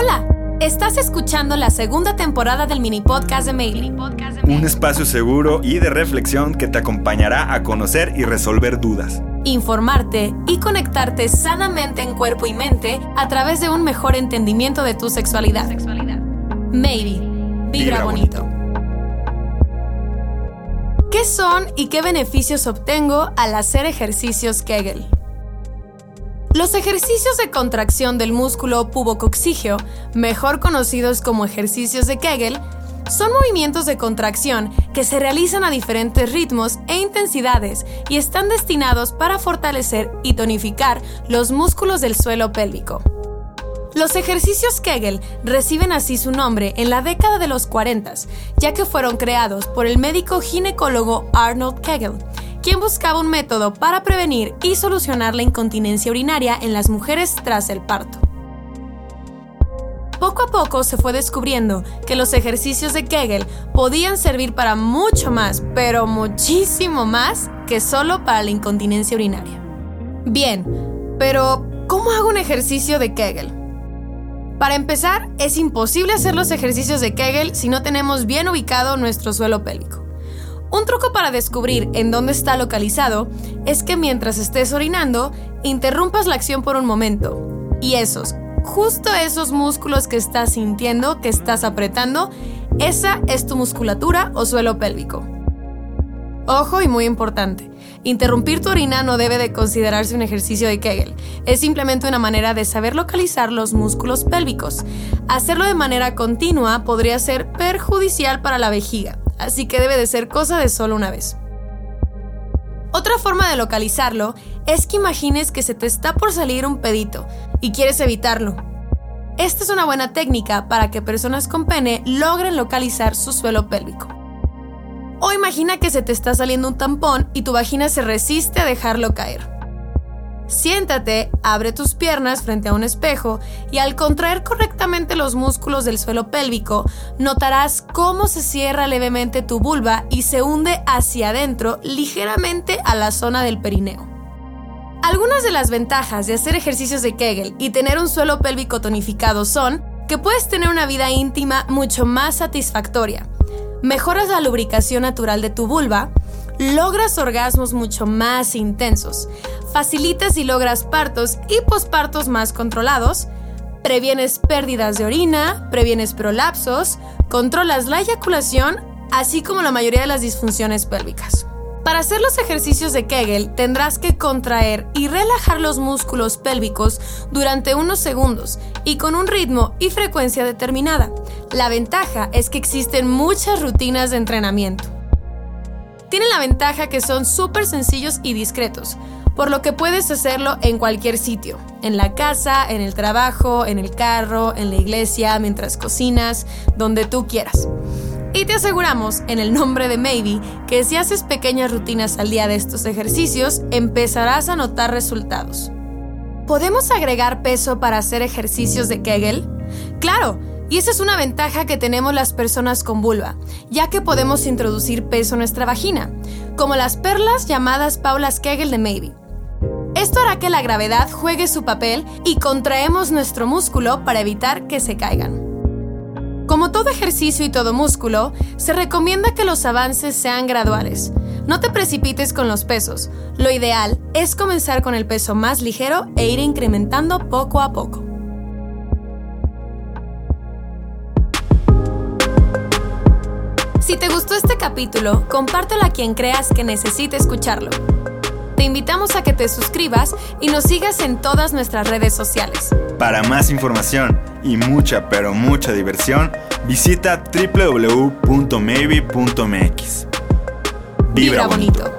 Hola, estás escuchando la segunda temporada del mini podcast de Maylee. Un espacio seguro y de reflexión que te acompañará a conocer y resolver dudas. Informarte y conectarte sanamente en cuerpo y mente a través de un mejor entendimiento de tu sexualidad. Maybe, Vibra bonito. ¿Qué son y qué beneficios obtengo al hacer ejercicios Kegel? Los ejercicios de contracción del músculo pubococcígeo, mejor conocidos como ejercicios de Kegel, son movimientos de contracción que se realizan a diferentes ritmos e intensidades y están destinados para fortalecer y tonificar los músculos del suelo pélvico. Los ejercicios Kegel reciben así su nombre en la década de los 40, ya que fueron creados por el médico ginecólogo Arnold Kegel, quien buscaba un método para prevenir y solucionar la incontinencia urinaria en las mujeres tras el parto. Poco a poco se fue descubriendo que los ejercicios de Kegel podían servir para mucho más, pero muchísimo más que solo para la incontinencia urinaria. Bien, pero ¿cómo hago un ejercicio de Kegel? Para empezar, es imposible hacer los ejercicios de Kegel si no tenemos bien ubicado nuestro suelo pélvico. Un truco para descubrir en dónde está localizado es que mientras estés orinando, interrumpas la acción por un momento. Y esos, justo esos músculos que estás sintiendo, que estás apretando, esa es tu musculatura o suelo pélvico. Ojo y muy importante, interrumpir tu orina no debe de considerarse un ejercicio de Kegel, es simplemente una manera de saber localizar los músculos pélvicos. Hacerlo de manera continua podría ser perjudicial para la vejiga, así que debe de ser cosa de solo una vez. Otra forma de localizarlo es que imagines que se te está por salir un pedito y quieres evitarlo. Esta es una buena técnica para que personas con pene logren localizar su suelo pélvico. O imagina que se te está saliendo un tampón y tu vagina se resiste a dejarlo caer. Siéntate, abre tus piernas frente a un espejo y al contraer correctamente los músculos del suelo pélvico, notarás cómo se cierra levemente tu vulva y se hunde hacia adentro ligeramente a la zona del perineo. Algunas de las ventajas de hacer ejercicios de Kegel y tener un suelo pélvico tonificado son que puedes tener una vida íntima mucho más satisfactoria, mejoras la lubricación natural de tu vulva, logras orgasmos mucho más intensos, facilitas y logras partos y pospartos más controlados, previenes pérdidas de orina, previenes prolapsos, controlas la eyaculación, así como la mayoría de las disfunciones pélvicas. Para hacer los ejercicios de Kegel tendrás que contraer y relajar los músculos pélvicos durante unos segundos y con un ritmo y frecuencia determinada. La ventaja es que existen muchas rutinas de entrenamiento. Tienen la ventaja que son súper sencillos y discretos, por lo que puedes hacerlo en cualquier sitio, en la casa, en el trabajo, en el carro, en la iglesia, mientras cocinas, donde tú quieras. Y te aseguramos, en el nombre de Maybe, que si haces pequeñas rutinas al día de estos ejercicios, empezarás a notar resultados. ¿Podemos agregar peso para hacer ejercicios de Kegel? Claro, y esa es una ventaja que tenemos las personas con vulva, ya que podemos introducir peso en nuestra vagina, como las perlas llamadas Paulas Kegel de Maybe. Esto hará que la gravedad juegue su papel y contraemos nuestro músculo para evitar que se caigan. Como todo ejercicio y todo músculo, se recomienda que los avances sean graduales. No te precipites con los pesos. Lo ideal es comenzar con el peso más ligero e ir incrementando poco a poco. Si te gustó este capítulo, compártelo a quien creas que necesite escucharlo. Te invitamos a que te suscribas y nos sigas en todas nuestras redes sociales. Para más información y mucha, pero mucha diversión, visita www.maybe.mx. Vibra bonito.